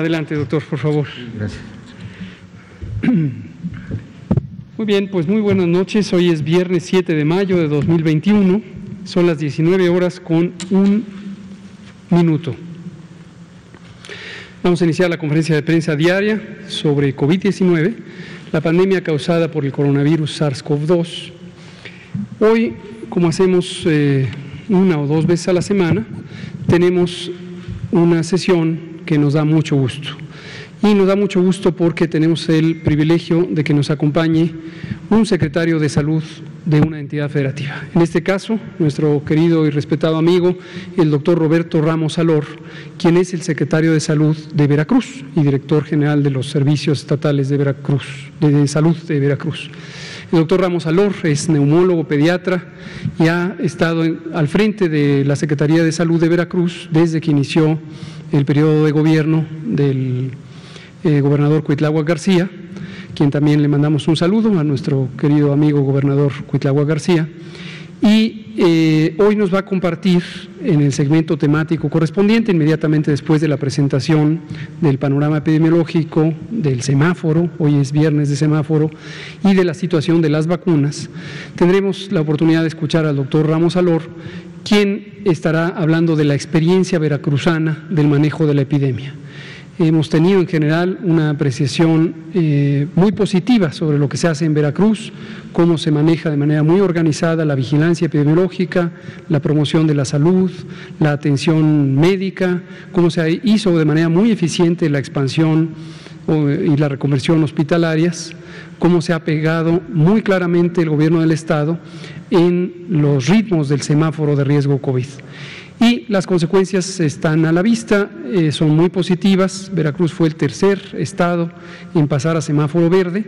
Adelante, doctor, por favor. Gracias. Muy bien, pues muy buenas noches. Hoy es viernes 7 de mayo de 2021. Son las 19 horas con un minuto. Vamos a iniciar la conferencia de prensa diaria sobre COVID-19, la pandemia causada por el coronavirus SARS-CoV-2. Hoy, como hacemos eh, una o dos veces a la semana, tenemos una sesión que nos da mucho gusto. Y nos da mucho gusto porque tenemos el privilegio de que nos acompañe un secretario de salud de una entidad federativa. En este caso, nuestro querido y respetado amigo, el doctor Roberto Ramos Alor, quien es el secretario de salud de Veracruz y director general de los servicios estatales de Veracruz, de salud de Veracruz. El doctor Ramos Alor es neumólogo, pediatra y ha estado al frente de la Secretaría de Salud de Veracruz desde que inició el periodo de gobierno del eh, gobernador Cuitlagua García, quien también le mandamos un saludo a nuestro querido amigo gobernador Cuitlagua García. Y eh, hoy nos va a compartir en el segmento temático correspondiente, inmediatamente después de la presentación del panorama epidemiológico, del semáforo, hoy es viernes de semáforo, y de la situación de las vacunas, tendremos la oportunidad de escuchar al doctor Ramos Alor, quien estará hablando de la experiencia veracruzana del manejo de la epidemia hemos tenido en general una apreciación eh, muy positiva sobre lo que se hace en Veracruz, cómo se maneja de manera muy organizada la vigilancia epidemiológica, la promoción de la salud, la atención médica, cómo se hizo de manera muy eficiente la expansión y la reconversión hospitalarias, cómo se ha pegado muy claramente el gobierno del Estado en los ritmos del semáforo de riesgo COVID. Y las consecuencias están a la vista, eh, son muy positivas. Veracruz fue el tercer estado en pasar a semáforo verde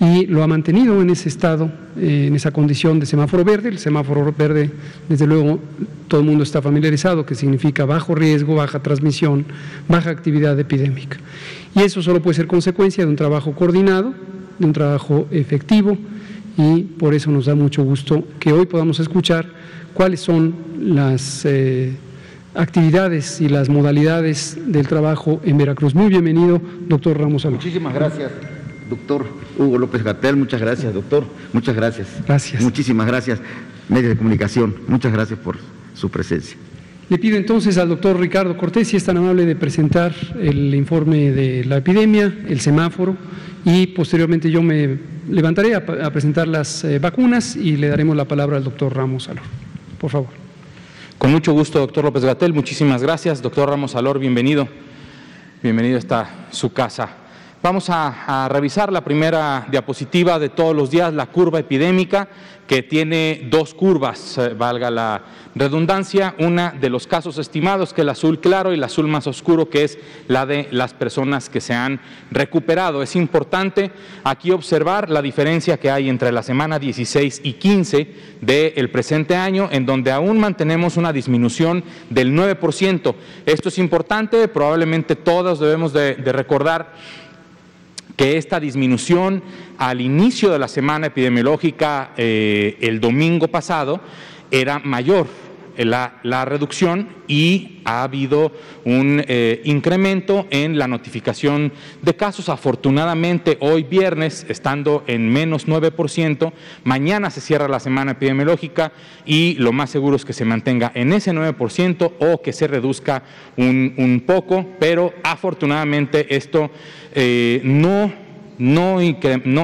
y lo ha mantenido en ese estado, eh, en esa condición de semáforo verde. El semáforo verde, desde luego, todo el mundo está familiarizado, que significa bajo riesgo, baja transmisión, baja actividad epidémica. Y eso solo puede ser consecuencia de un trabajo coordinado, de un trabajo efectivo, y por eso nos da mucho gusto que hoy podamos escuchar cuáles son las eh, actividades y las modalidades del trabajo en Veracruz. Muy bienvenido, doctor Ramos Alonso. Muchísimas gracias, doctor Hugo López Gatel. Muchas gracias, doctor. Muchas gracias. Gracias. Muchísimas gracias, medios de comunicación. Muchas gracias por su presencia. Le pido entonces al doctor Ricardo Cortés, si es tan amable, de presentar el informe de la epidemia, el semáforo, y posteriormente yo me levantaré a, presentar las eh, vacunas y le daremos la palabra al doctor Ramos Alor. Por favor. Con mucho gusto, doctor López Gatel. Muchísimas gracias. Doctor Ramos Alor, bienvenido. Bienvenido a su casa. Vamos a, revisar la primera diapositiva de todos los días, la curva epidémica, que tiene dos curvas, eh, valga la redundancia, una de los casos estimados, que es el azul claro, y el azul más oscuro, que es la de las personas que se han recuperado. Es importante aquí observar la diferencia que hay entre la semana 16 y 15 del presente año, en donde aún mantenemos una disminución del 9%. Esto es importante, probablemente todos debemos de, recordar que esta disminución al inicio de la semana epidemiológica eh, el domingo pasado era mayor la, reducción y ha habido un eh, incremento en la notificación de casos. Afortunadamente, hoy viernes, estando en menos 9%, mañana se cierra la semana epidemiológica y lo más seguro es que se mantenga en ese 9% o que se reduzca un, poco, pero afortunadamente esto eh, no no,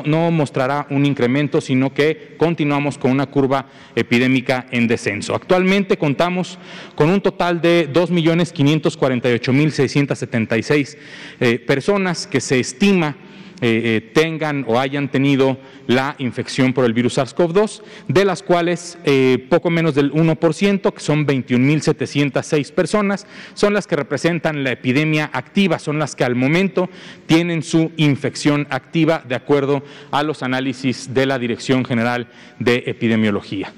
no, mostrará un incremento, sino que continuamos con una curva epidémica en descenso. Actualmente contamos con un total de 2.548.676 eh, personas que se estima eh, eh, tengan o hayan tenido la infección por el virus SARS-CoV-2, de las cuales eh, poco menos del 1%, que son 21.706 personas, son las que representan la epidemia activa, son las que al momento tienen su infección activa de acuerdo a los análisis de la Dirección General de Epidemiología.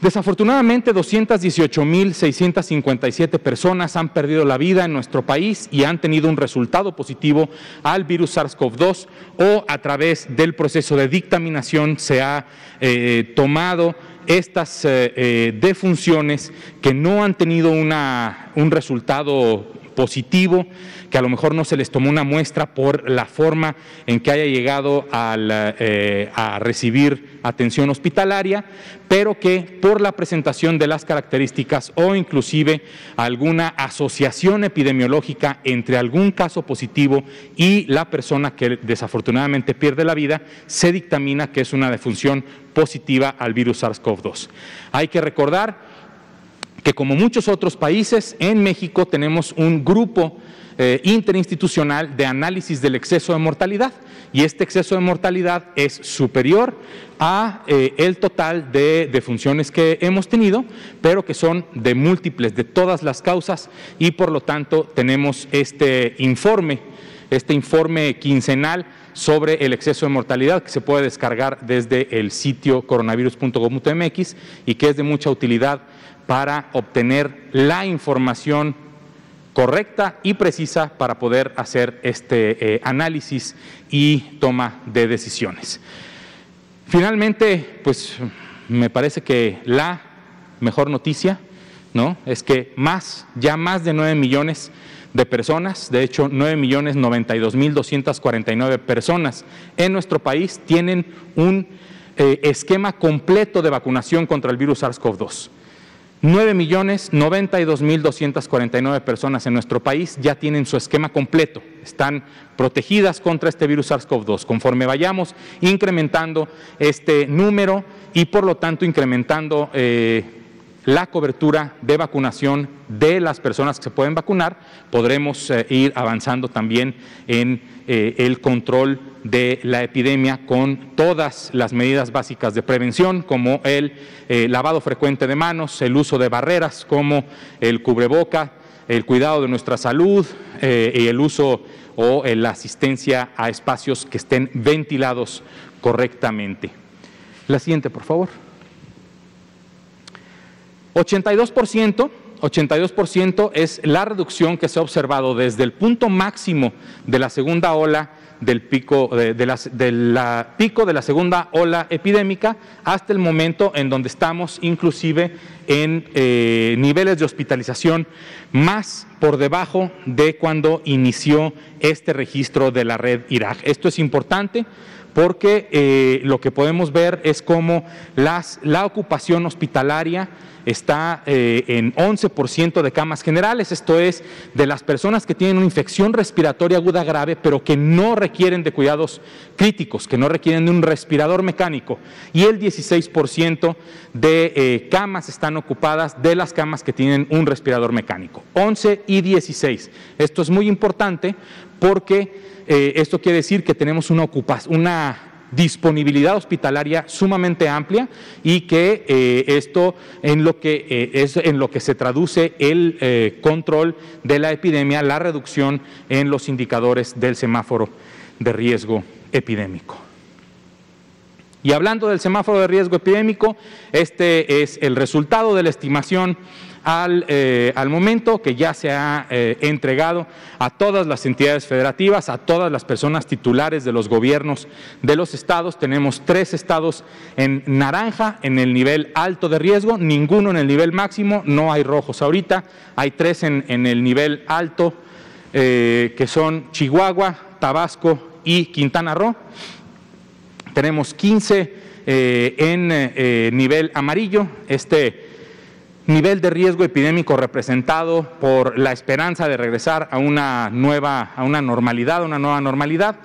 Desafortunadamente, 218.657 personas han perdido la vida en nuestro país y han tenido un resultado positivo al virus SARS-CoV-2 o a través del proceso de dictaminación se ha eh, tomado estas eh, eh, defunciones que no han tenido una, un resultado positivo, que a lo mejor no se les tomó una muestra por la forma en que haya llegado eh, a recibir atención hospitalaria, pero que por la presentación de las características o inclusive alguna asociación epidemiológica entre algún caso positivo y la persona que desafortunadamente pierde la vida, se dictamina que es una defunción positiva al virus SARS-CoV-2. Hay que recordar que como muchos otros países, en México tenemos un grupo eh, interinstitucional de análisis del exceso de mortalidad. Y este exceso de mortalidad es superior a eh, el total de defunciones que hemos tenido, pero que son de múltiples, de todas las causas. Y por lo tanto tenemos este informe, este informe quincenal sobre el exceso de mortalidad que se puede descargar desde el sitio coronavirus.gov.mx y que es de mucha utilidad para obtener la información correcta y precisa para poder hacer este eh, análisis y toma de decisiones. Finalmente, pues me parece que la mejor noticia ¿no? es que más, ya más de 9 millones de personas, de hecho 9 millones 92 mil 249 personas en nuestro país tienen un eh, esquema completo de vacunación contra el virus SARS-CoV-2. 9 millones 92 mil 249 personas en nuestro país ya tienen su esquema completo, están protegidas contra este virus SARS-CoV-2. Conforme vayamos incrementando este número y por lo tanto incrementando eh, la cobertura de vacunación de las personas que se pueden vacunar, podremos eh, ir avanzando también en eh, el control de la epidemia con todas las medidas básicas de prevención, como el eh, lavado frecuente de manos, el uso de barreras como el cubreboca, el cuidado de nuestra salud y el uso o la asistencia a espacios que estén ventilados correctamente. La siguiente, por favor. 82%, 82% es la reducción que se ha observado desde el punto máximo de la segunda ola del pico de, la, pico de la segunda ola epidémica hasta el momento en donde estamos inclusive en eh, niveles de hospitalización más por debajo de cuando inició este registro de la red Irak. Esto es importante porque eh, lo que podemos ver es cómo las, la ocupación hospitalaria está eh, en 11% de camas generales, esto es, de las personas que tienen una infección respiratoria aguda grave, pero que no requieren de cuidados críticos, que no requieren de un respirador mecánico, y el 16% de eh, camas están ocupadas de las camas que tienen un respirador mecánico, 11 y 16. Esto es muy importante porque eh, esto quiere decir que tenemos una, una disponibilidad hospitalaria sumamente amplia y que eh, esto lo que eh, es en lo que se traduce el control de la epidemia, la reducción en los indicadores del semáforo de riesgo epidémico. Y hablando del semáforo de riesgo epidémico, este es el resultado de la estimación eh, al, momento que ya se ha eh, entregado a todas las entidades federativas, a todas las personas titulares de los gobiernos de los estados. Tenemos tres estados en naranja, en el nivel alto de riesgo, ninguno en el nivel máximo, no hay rojos ahorita, hay tres en, el nivel alto, eh, que son Chihuahua, Tabasco y Quintana Roo. Tenemos 15 en nivel amarillo. Este nivel de riesgo epidémico representado por la esperanza de regresar a una nueva, a una normalidad, una nueva normalidad.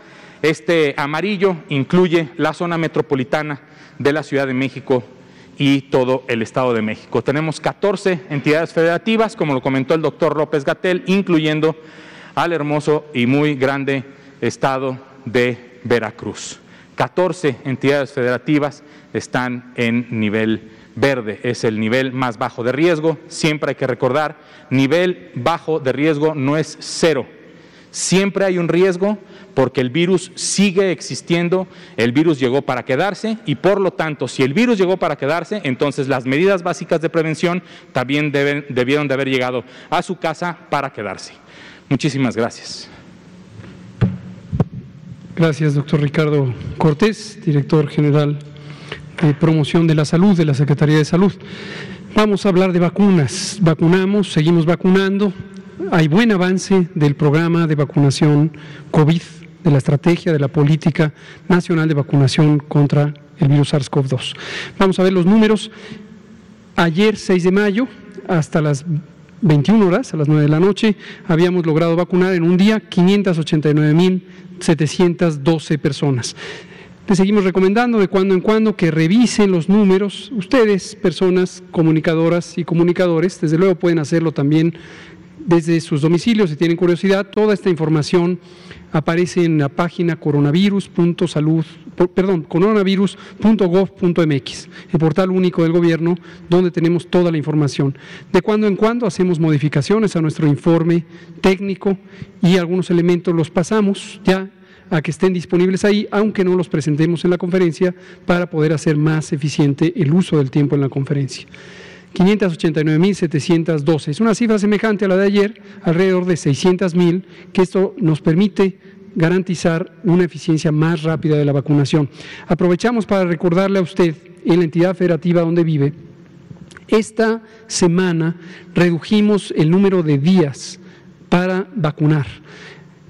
Este amarillo incluye la zona metropolitana de la Ciudad de México y todo el Estado de México. Tenemos 14 entidades federativas, como lo comentó el doctor López Gatel, incluyendo al hermoso y muy grande Estado de Veracruz. 14 entidades federativas están en nivel Verde es el nivel más bajo de riesgo. Siempre hay que recordar, nivel bajo de riesgo no es cero. Siempre hay un riesgo porque el virus sigue existiendo, el virus llegó para quedarse y por lo tanto, si el virus llegó para quedarse, entonces las medidas básicas de prevención también debieron de haber llegado a su casa para quedarse. Muchísimas gracias. Gracias, doctor Ricardo Cortés, director general de promoción de la salud de la Secretaría de Salud. Vamos a hablar de vacunas. Vacunamos, seguimos vacunando. hay buen avance del programa de vacunación COVID, de la estrategia de la política nacional de vacunación contra el virus SARS-CoV-2. Vamos a ver los números. Ayer, 6 de mayo, hasta las 21 horas, a las 9 de la noche, habíamos logrado vacunar en un día 589.712 personas. Les seguimos recomendando de cuando en cuando que revisen los números. Ustedes, personas comunicadoras y comunicadores, desde luego pueden hacerlo también desde sus domicilios si tienen curiosidad. Toda esta información aparece en la página coronavirus.salud, perdón, coronavirus.gov.mx, el portal único del gobierno donde tenemos toda la información. De cuando en cuando hacemos modificaciones a nuestro informe técnico y algunos elementos los pasamos ya a que estén disponibles ahí, aunque no los presentemos en la conferencia, para poder hacer más eficiente el uso del tiempo en la conferencia. 589.712. Es una cifra semejante a la de ayer, alrededor de 600.000, que esto nos permite garantizar una eficiencia más rápida de la vacunación. Aprovechamos para recordarle a usted, en la entidad federativa donde vive, esta semana redujimos el número de días para vacunar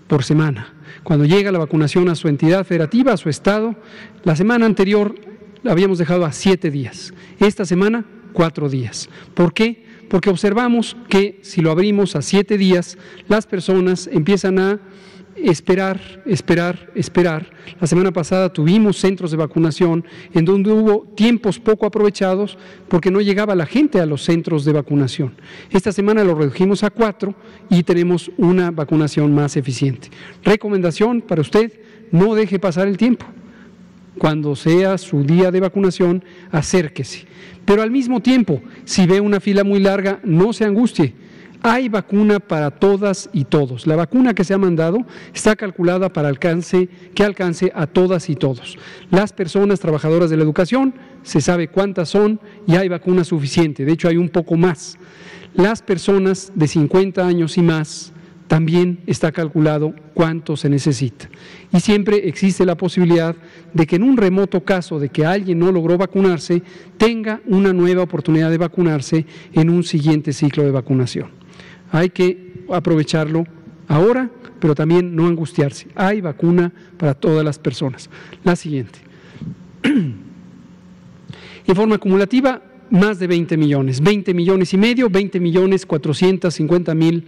por semana. Cuando llega la vacunación a su entidad federativa, a su estado, la semana anterior la habíamos dejado a siete días. Esta semana cuatro días. ¿Por qué? Porque observamos que si lo abrimos a siete días, las personas empiezan a esperar, esperar, esperar. La semana pasada tuvimos centros de vacunación en donde hubo tiempos poco aprovechados porque no llegaba la gente a los centros de vacunación. Esta semana lo redujimos a cuatro y tenemos una vacunación más eficiente. Recomendación para usted, no deje pasar el tiempo. Cuando sea su día de vacunación, acérquese. Pero al mismo tiempo, si ve una fila muy larga, no se angustie. Hay vacuna para todas y todos. La vacuna que se ha mandado está calculada para alcance, que alcance a todas y todos. Las personas trabajadoras de la educación, se sabe cuántas son y hay vacuna suficiente. De hecho, hay un poco más. Las personas de 50 años y más, también está calculado cuánto se necesita. Y siempre existe la posibilidad de que en un remoto caso de que alguien no logró vacunarse, tenga una nueva oportunidad de vacunarse en un siguiente ciclo de vacunación. Hay que aprovecharlo ahora, pero también no angustiarse. Hay vacuna para todas las personas. La siguiente. En forma acumulativa, más de 20 millones, 20 millones y medio, 20 millones 450 mil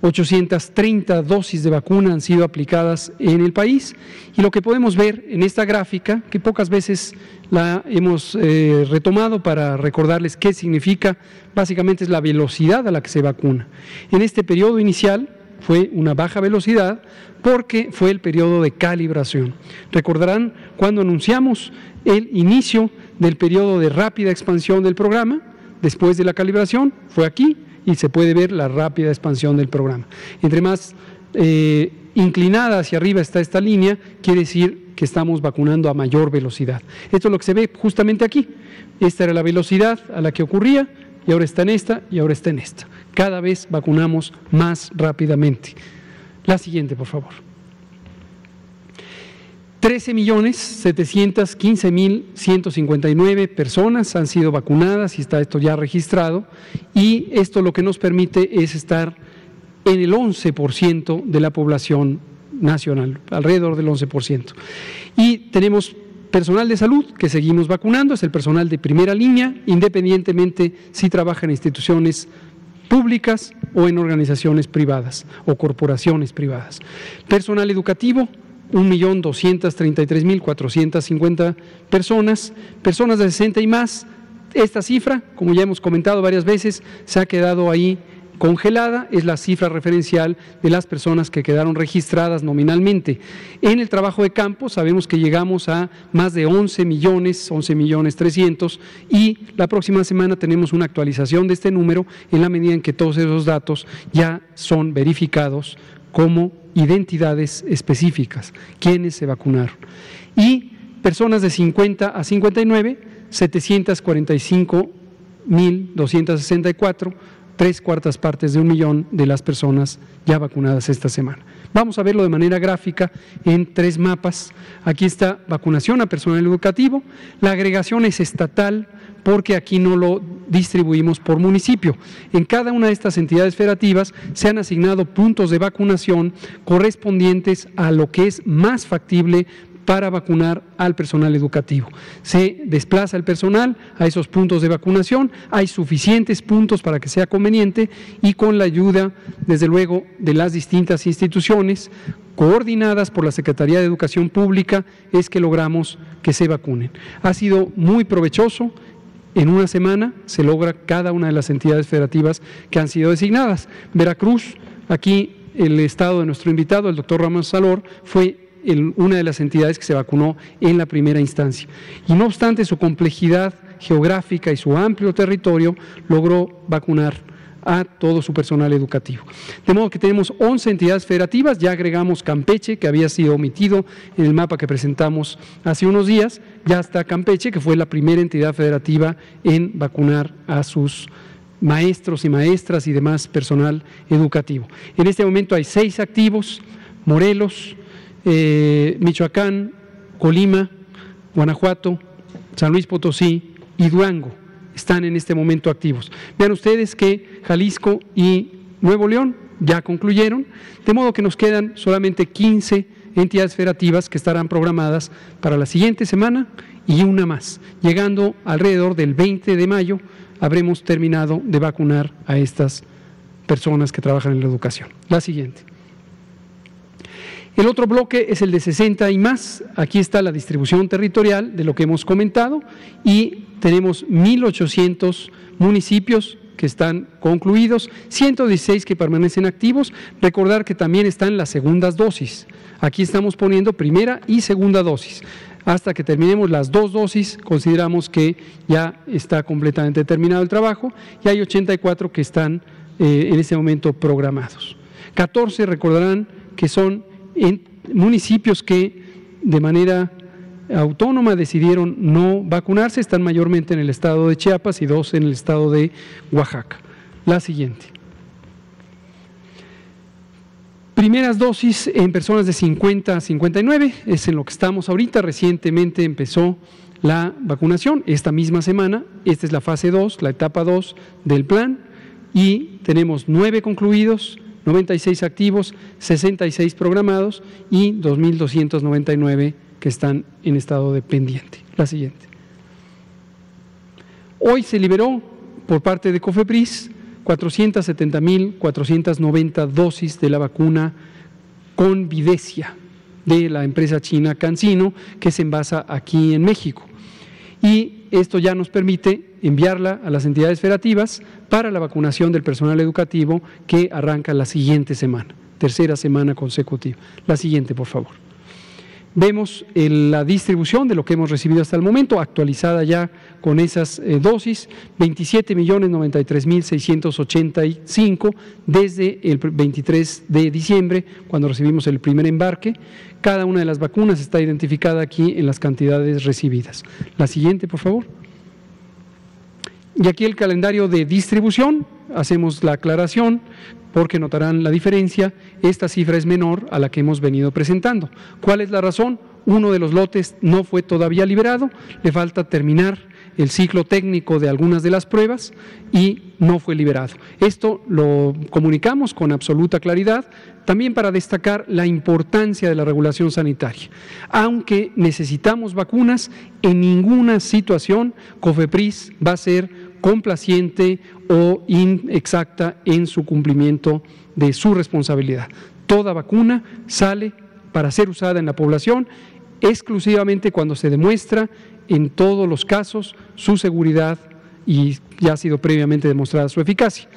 830 dosis de vacuna han sido aplicadas en el país y lo que podemos ver en esta gráfica, que pocas veces la hemos eh, retomado para recordarles qué significa, básicamente es la velocidad a la que se vacuna. En este periodo inicial fue una baja velocidad porque fue el periodo de calibración. Recordarán cuando anunciamos el inicio del periodo de rápida expansión del programa, después de la calibración, fue aquí, y se puede ver la rápida expansión del programa. Entre más eh, inclinada hacia arriba está esta línea, quiere decir que estamos vacunando a mayor velocidad. Esto es lo que se ve justamente aquí. Esta era la velocidad a la que ocurría y ahora está en esta y ahora está en esta. Cada vez vacunamos más rápidamente. La siguiente, por favor. 13 millones 715 mil 159 personas han sido vacunadas y está esto ya registrado y esto lo que nos permite es estar en el 11% de la población nacional, alrededor del 11%. Y tenemos personal de salud que seguimos vacunando, es el personal de primera línea, independientemente si trabaja en instituciones públicas o en organizaciones privadas o corporaciones privadas. Personal educativo, 1.233.450 personas, personas de 60 y más. Esta cifra, como ya hemos comentado varias veces, se ha quedado ahí congelada, es la cifra referencial de las personas que quedaron registradas nominalmente. En el trabajo de campo sabemos que llegamos a más de 11 millones, 11 millones 300 y la próxima semana tenemos una actualización de este número en la medida en que todos esos datos ya son verificados como identidades específicas, quienes se vacunaron. Y personas de 50 a 59, 745.264 tres cuartas partes de un millón de las personas ya vacunadas esta semana. Vamos a verlo de manera gráfica en tres mapas. Aquí está vacunación a personal educativo. La agregación es estatal porque aquí no lo distribuimos por municipio. En cada una de estas entidades federativas se han asignado puntos de vacunación correspondientes a lo que es más factible para vacunar al personal educativo. Se desplaza el personal a esos puntos de vacunación, hay suficientes puntos para que sea conveniente y con la ayuda, desde luego, de las distintas instituciones coordinadas por la Secretaría de Educación Pública, es que logramos que se vacunen. Ha sido muy provechoso. En una semana se logra cada una de las entidades federativas que han sido designadas. Veracruz, aquí el estado de nuestro invitado, el doctor Ramón Salor, fue una de las entidades que se vacunó en la primera instancia. Y no obstante su complejidad geográfica y su amplio territorio, logró vacunar a todo su personal educativo. De modo que tenemos 11 entidades federativas, ya agregamos Campeche, que había sido omitido en el mapa que presentamos hace unos días, ya está Campeche, que fue la primera entidad federativa en vacunar a sus maestros y maestras y demás personal educativo. En este momento hay seis activos, Morelos, eh, Michoacán, Colima, Guanajuato, San Luis Potosí y Durango están en este momento activos. Vean ustedes que Jalisco y Nuevo León ya concluyeron, de modo que nos quedan solamente 15 entidades federativas que estarán programadas para la siguiente semana y una más. Llegando alrededor del 20 de mayo, habremos terminado de vacunar a estas personas que trabajan en la educación. La siguiente. El otro bloque es el de 60 y más. Aquí está la distribución territorial de lo que hemos comentado y tenemos 1.800 municipios que están concluidos, 116 que permanecen activos. Recordar que también están las segundas dosis. Aquí estamos poniendo primera y segunda dosis. Hasta que terminemos las dos dosis, consideramos que ya está completamente terminado el trabajo y hay 84 que están eh, en este momento programados. 14 recordarán que son municipios que de manera autónoma decidieron no vacunarse, están mayormente en el estado de Chiapas y dos en el estado de Oaxaca. La siguiente. Primeras dosis en personas de 50 a 59, es en lo que estamos ahorita. Recientemente empezó la vacunación, esta misma semana. Esta es la fase 2, la etapa 2 del plan, y tenemos nueve concluidos, 96 activos, 66 programados y 2.299 que están en estado de pendiente. La siguiente. Hoy se liberó por parte de COFEPRIS 470.490 dosis de la vacuna con Videcia de la empresa china CanSino que se envasa aquí en México. Y esto ya nos permite enviarla a las entidades federativas para la vacunación del personal educativo que arranca la siguiente semana, tercera semana consecutiva. La siguiente, por favor. Vemos la distribución de lo que hemos recibido hasta el momento, actualizada ya con esas eh, dosis, 27.093.685 desde el 23 de diciembre, cuando recibimos el primer embarque. Cada una de las vacunas está identificada aquí en las cantidades recibidas. La siguiente, por favor. Y aquí el calendario de distribución, hacemos la aclaración porque notarán la diferencia, esta cifra es menor a la que hemos venido presentando. ¿Cuál es la razón? Uno de los lotes no fue todavía liberado, le falta terminar el ciclo técnico de algunas de las pruebas y no fue liberado. Esto lo comunicamos con absoluta claridad, también para destacar la importancia de la regulación sanitaria. Aunque necesitamos vacunas, en ninguna situación COFEPRIS va a ser complaciente o inexacta en su cumplimiento de su responsabilidad. Toda vacuna sale para ser usada en la población exclusivamente cuando se demuestra en todos los casos su seguridad y ya ha sido previamente demostrada su eficacia.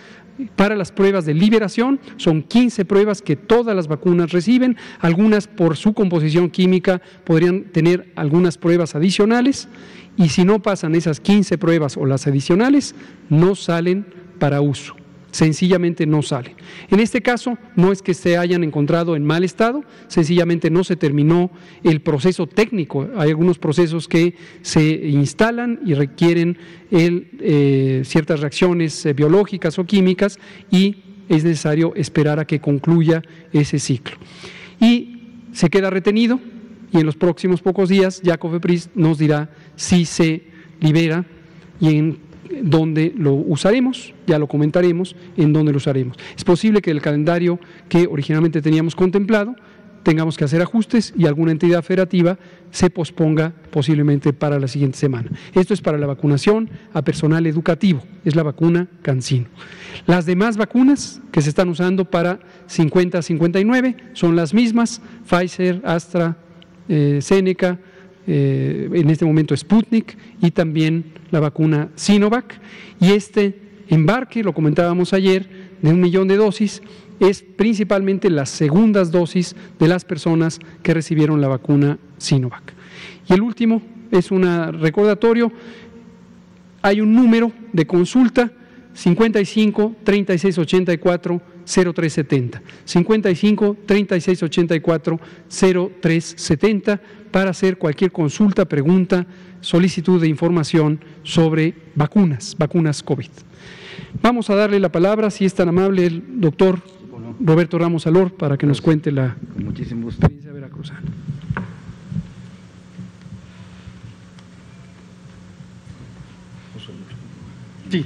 Para las pruebas de liberación son 15 pruebas que todas las vacunas reciben, algunas por su composición química podrían tener algunas pruebas adicionales y si no pasan esas 15 pruebas o las adicionales, no salen para uso. Sencillamente no salen. En este caso, no es que se hayan encontrado en mal estado, sencillamente no se terminó el proceso técnico. Hay algunos procesos que se instalan y requieren eh, ciertas reacciones eh, biológicas o químicas y es necesario esperar a que concluya ese ciclo. Y se queda retenido y en los próximos pocos días ya COFEPRIS nos dirá si se libera y en dónde lo usaremos, ya lo comentaremos, en dónde lo usaremos. Es posible que el calendario que originalmente teníamos contemplado tengamos que hacer ajustes y alguna entidad federativa se posponga posiblemente para la siguiente semana. Esto es para la vacunación a personal educativo, es la vacuna Cancino. Las demás vacunas que se están usando para 50-59 son las mismas, Pfizer, Astra, eh, Seneca, eh, en este momento Sputnik y también la vacuna Sinovac. Y este embarque, lo comentábamos ayer, de un millón de dosis, es principalmente las segundas dosis de las personas que recibieron la vacuna Sinovac. Y el último es un recordatorio, hay un número de consulta 55 36 84 0370. 55 36 84 0370 para hacer cualquier consulta, pregunta, solicitud de información sobre vacunas, vacunas COVID. Vamos a darle la palabra, si es tan amable, el doctor Roberto Ramos Alor para que nos cuente la experiencia veracruzana. Sí.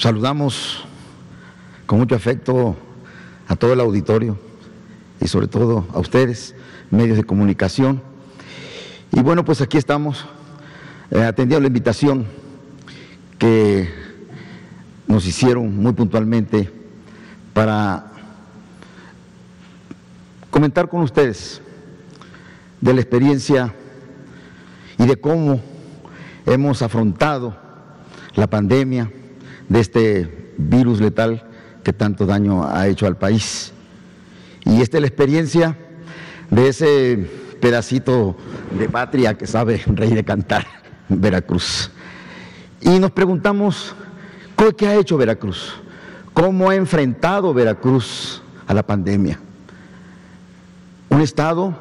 Saludamos con mucho afecto a todo el auditorio y sobre todo a ustedes, medios de comunicación. Y bueno, pues aquí estamos eh, atendiendo la invitación que nos hicieron muy puntualmente para comentar con ustedes de la experiencia y de cómo hemos afrontado la pandemia de este virus letal que tanto daño ha hecho al país. Y esta es la experiencia de ese pedacito de patria que sabe rey de cantar, Veracruz. Y nos preguntamos, ¿qué ha hecho Veracruz? ¿Cómo ha enfrentado Veracruz a la pandemia? Un estado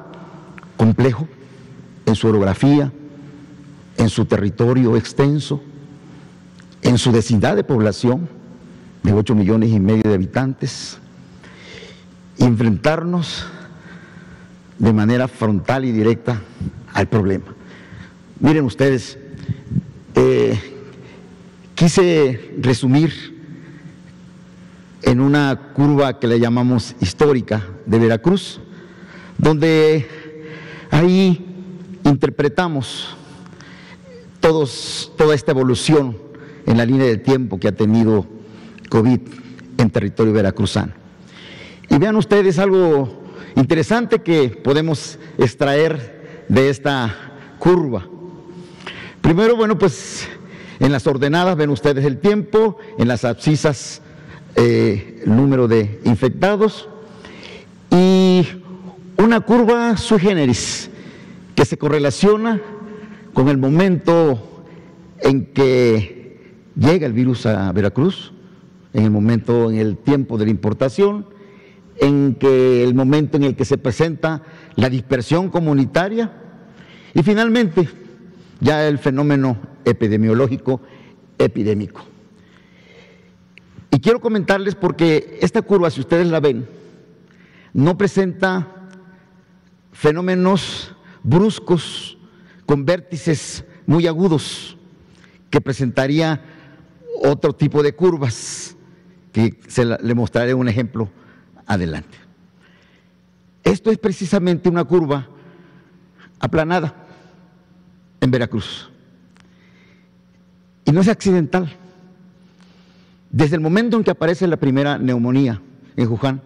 complejo en su orografía, en su territorio extenso, en su densidad de población de 8 millones y medio de habitantes, enfrentarnos de manera frontal y directa al problema. Miren ustedes, eh, quise resumir en una curva que le llamamos histórica de Veracruz, donde ahí interpretamos todos, toda esta evolución en la línea de tiempo que ha tenido COVID en territorio veracruzano. Y vean ustedes algo interesante que podemos extraer de esta curva. Primero, bueno, pues en las ordenadas ven ustedes el tiempo, en las abscisas eh, el número de infectados y una curva sui generis que se correlaciona con el momento en que llega el virus a Veracruz, en el momento, en el tiempo de la importación, en que el momento en el que se presenta la dispersión comunitaria y finalmente ya el fenómeno epidemiológico epidémico. Y quiero comentarles porque esta curva, si ustedes la ven, no presenta fenómenos bruscos con vértices muy agudos que presentaría otro tipo de curvas que se le mostraré un ejemplo adelante. Esto es precisamente una curva aplanada en Veracruz. Y no es accidental. Desde el momento en que aparece la primera neumonía en Wuhan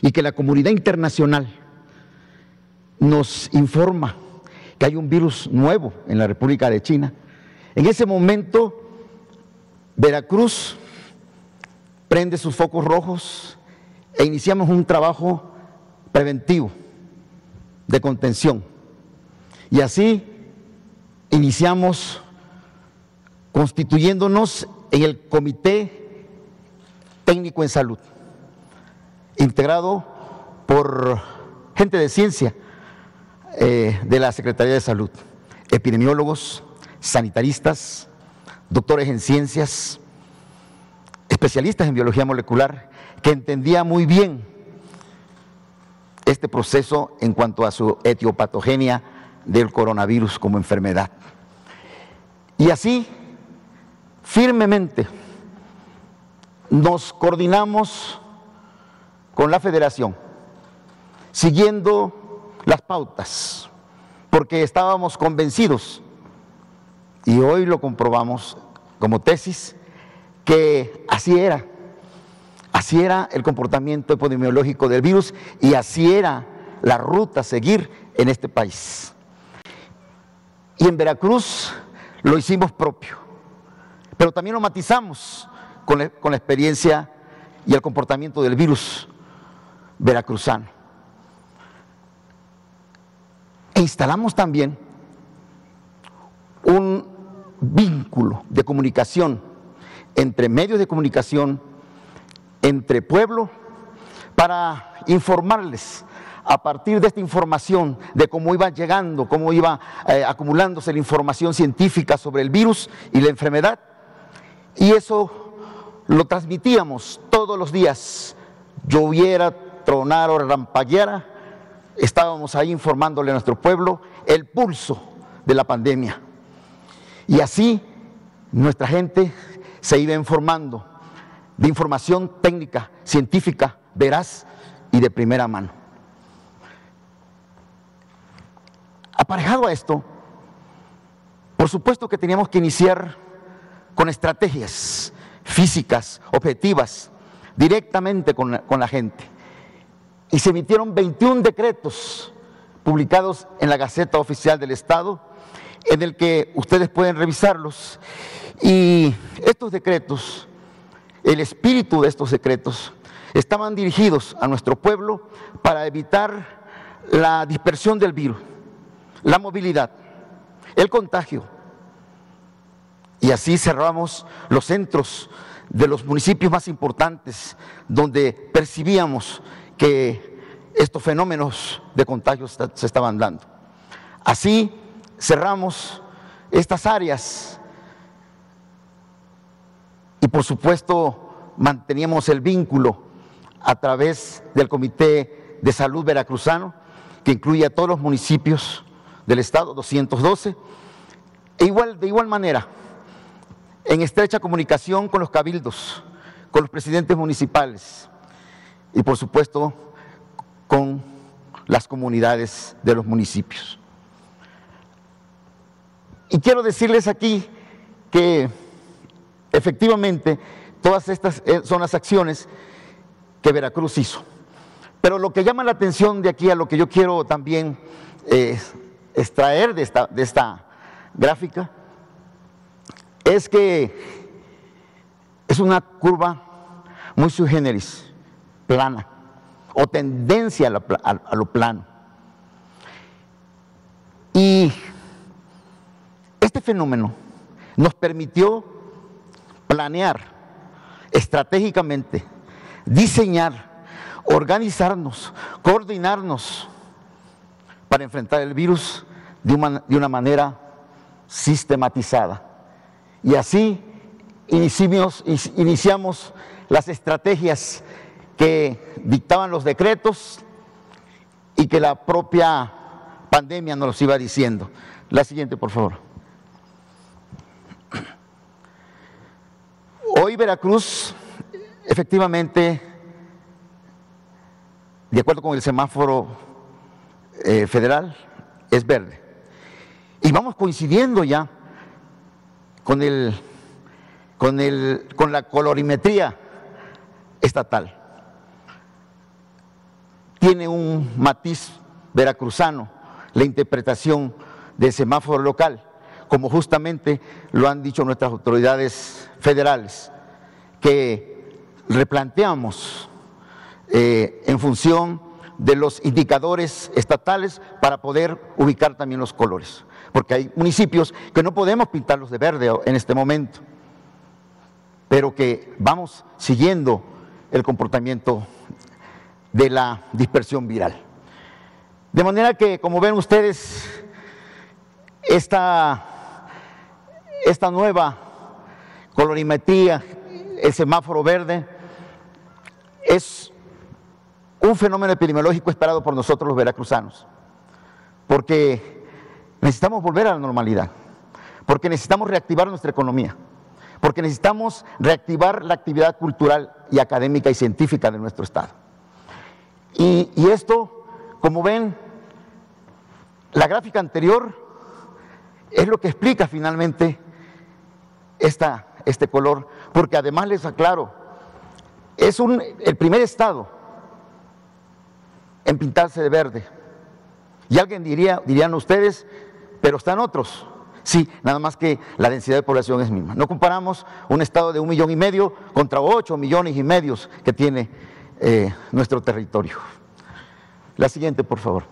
y que la comunidad internacional nos informa que hay un virus nuevo en la República de China, en ese momento Veracruz prende sus focos rojos e iniciamos un trabajo preventivo de contención. Y así iniciamos constituyéndonos en el Comité Técnico en Salud, integrado por gente de ciencia eh, de la Secretaría de Salud, epidemiólogos, sanitaristas, doctores en ciencias, especialistas en biología molecular, que entendía muy bien este proceso en cuanto a su etiopatogenia del coronavirus como enfermedad. Y así, firmemente, nos coordinamos con la federación, siguiendo las pautas, porque estábamos convencidos, y hoy lo comprobamos como tesis, que así era, así era el comportamiento epidemiológico del virus y así era la ruta a seguir en este país. Y en Veracruz lo hicimos propio, pero también lo matizamos con la, con la experiencia y el comportamiento del virus veracruzano. E instalamos también un vínculo de comunicación entre medios de comunicación, entre pueblo, para informarles a partir de esta información, de cómo iba llegando, cómo iba eh, acumulándose la información científica sobre el virus y la enfermedad. Y eso lo transmitíamos todos los días, lloviera, tronara o rampagueara, estábamos ahí informándole a nuestro pueblo el pulso de la pandemia. Y así nuestra gente se iba informando de información técnica, científica, veraz y de primera mano. Aparejado a esto, por supuesto que teníamos que iniciar con estrategias físicas, objetivas, directamente con la, con la gente. Y se emitieron 21 decretos publicados en la Gaceta Oficial del Estado, en el que ustedes pueden revisarlos. Y estos decretos, el espíritu de estos decretos, estaban dirigidos a nuestro pueblo para evitar la dispersión del virus la movilidad, el contagio. Y así cerramos los centros de los municipios más importantes donde percibíamos que estos fenómenos de contagio se estaban dando. Así cerramos estas áreas y por supuesto manteníamos el vínculo a través del Comité de Salud Veracruzano, que incluye a todos los municipios del Estado, 212. E igual, de igual manera, en estrecha comunicación con los cabildos, con los presidentes municipales y por supuesto con las comunidades de los municipios. Y quiero decirles aquí que efectivamente todas estas eh, son las acciones que Veracruz hizo. Pero lo que llama la atención de aquí a lo que yo quiero también eh, extraer de esta, de esta gráfica es que es una curva muy sui generis, plana, o tendencia a, a lo plano. Y fenómeno nos permitió planear estratégicamente, diseñar, organizarnos, coordinarnos para enfrentar el virus de una, de una manera sistematizada. Y así iniciamos, iniciamos las estrategias que dictaban los decretos y que la propia pandemia nos los iba diciendo. La siguiente, por favor. Hoy Veracruz, efectivamente, de acuerdo con el semáforo eh, federal es verde. Y vamos coincidiendo ya con, el, con, el, con la colorimetría estatal. Tiene un matiz veracruzano la interpretación del semáforo local, como justamente lo han dicho nuestras autoridades federales, que replanteamos eh, en función de los indicadores estatales para poder ubicar también los colores. Porque hay municipios que no podemos pintarlos de verde en este momento, pero que vamos siguiendo el comportamiento de la dispersión viral. De manera que, como ven ustedes, esta, esta nueva colorimetría, el semáforo verde, es un fenómeno epidemiológico esperado por nosotros los veracruzanos, porque necesitamos volver a la normalidad, porque necesitamos reactivar nuestra economía, porque necesitamos reactivar la actividad cultural y académica y científica de nuestro Estado. Y, esto, como ven, la gráfica anterior es lo que explica finalmente esta, este color, porque además les aclaro, es un, el primer estado en pintarse de verde. Y alguien diría, dirían ustedes, pero están otros. Sí, nada más que la densidad de población es misma. No comparamos un estado de un millón y medio contra ocho millones y medios que tiene eh, nuestro territorio. La siguiente, por favor.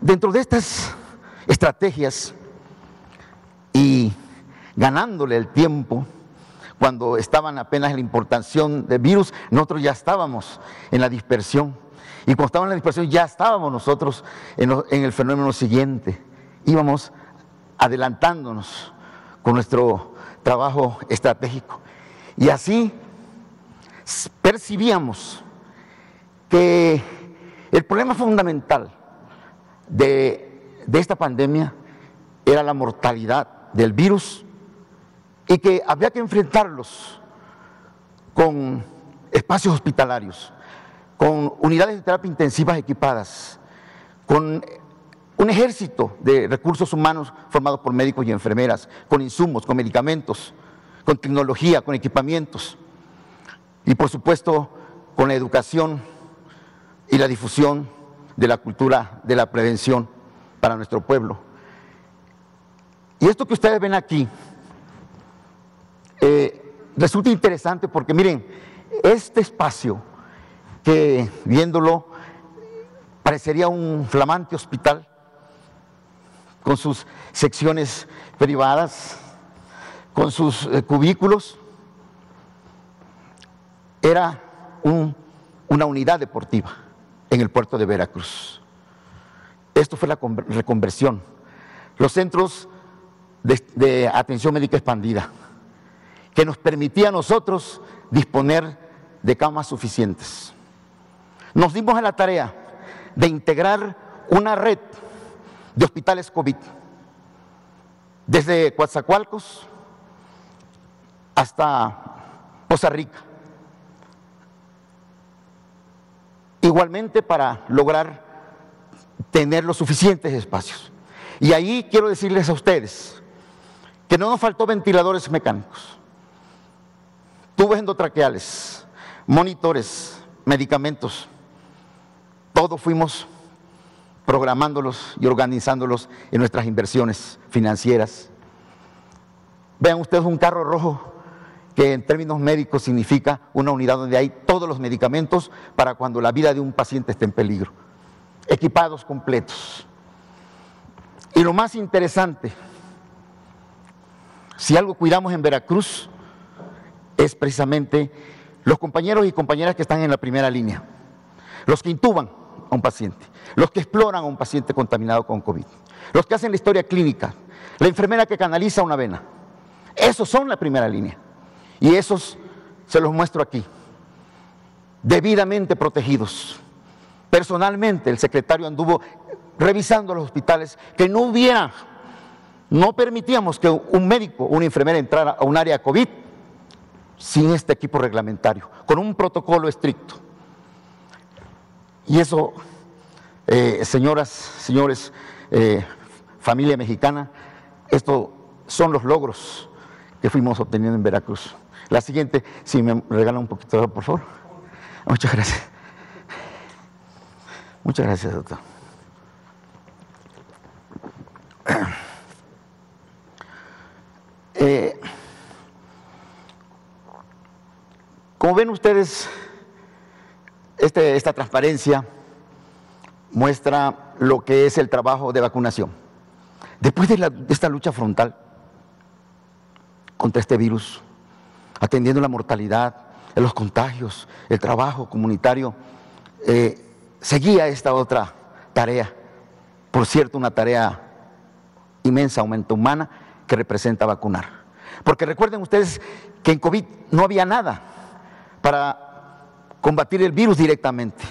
Dentro de estas estrategias y ganándole el tiempo, cuando estaban apenas en la importación de virus, nosotros ya estábamos en la dispersión. Y cuando estábamos en la dispersión ya estábamos nosotros en, el fenómeno siguiente. Íbamos adelantándonos con nuestro trabajo estratégico. Y así percibíamos que el problema fundamental de esta pandemia era la mortalidad del virus y que había que enfrentarlos con espacios hospitalarios, con unidades de terapia intensivas equipadas, con un ejército de recursos humanos formados por médicos y enfermeras, con insumos, con medicamentos, con tecnología, con equipamientos y por supuesto con la educación y la difusión de la cultura de la prevención para nuestro pueblo. Y esto que ustedes ven aquí eh, resulta interesante porque miren, este espacio que viéndolo parecería un flamante hospital con sus secciones privadas, con sus eh, cubículos, era una unidad deportiva en el puerto de Veracruz. Esto fue la reconversión. Los centros de atención médica expandida que nos permitía a nosotros disponer de camas suficientes. Nos dimos a la tarea de integrar una red de hospitales COVID, desde Coatzacoalcos hasta Poza Rica. Igualmente para lograr tener los suficientes espacios. Y ahí quiero decirles a ustedes que no nos faltó ventiladores mecánicos tubos endotraqueales, monitores, medicamentos, todos fuimos programándolos y organizándolos en nuestras inversiones financieras. Vean ustedes un carro rojo que en términos médicos significa una unidad donde hay todos los medicamentos para cuando la vida de un paciente esté en peligro, equipados completos. Y lo más interesante, si algo cuidamos en Veracruz, es precisamente los compañeros y compañeras que están en la primera línea, los que intuban a un paciente, los que exploran a un paciente contaminado con COVID, los que hacen la historia clínica, la enfermera que canaliza una vena. Esos son la primera línea. Y esos se los muestro aquí, debidamente protegidos. Personalmente el secretario anduvo revisando los hospitales que no hubiera, no permitíamos que un médico, una enfermera entrara a un área COVID sin este equipo reglamentario, con un protocolo estricto. Y eso, eh, señoras, señores, eh, familia mexicana, estos son los logros que fuimos obteniendo en Veracruz. La siguiente, si me regalan un poquito, por favor. Muchas gracias. Muchas gracias, doctor. Eh, Como ven ustedes, este, esta transparencia muestra lo que es el trabajo de vacunación. Después de, esta lucha frontal contra este virus, atendiendo la mortalidad, los contagios, el trabajo comunitario, eh, seguía esta otra tarea, por cierto, una tarea inmensa, aumento humana, que representa vacunar. Porque recuerden ustedes que en COVID no había nada para combatir el virus directamente.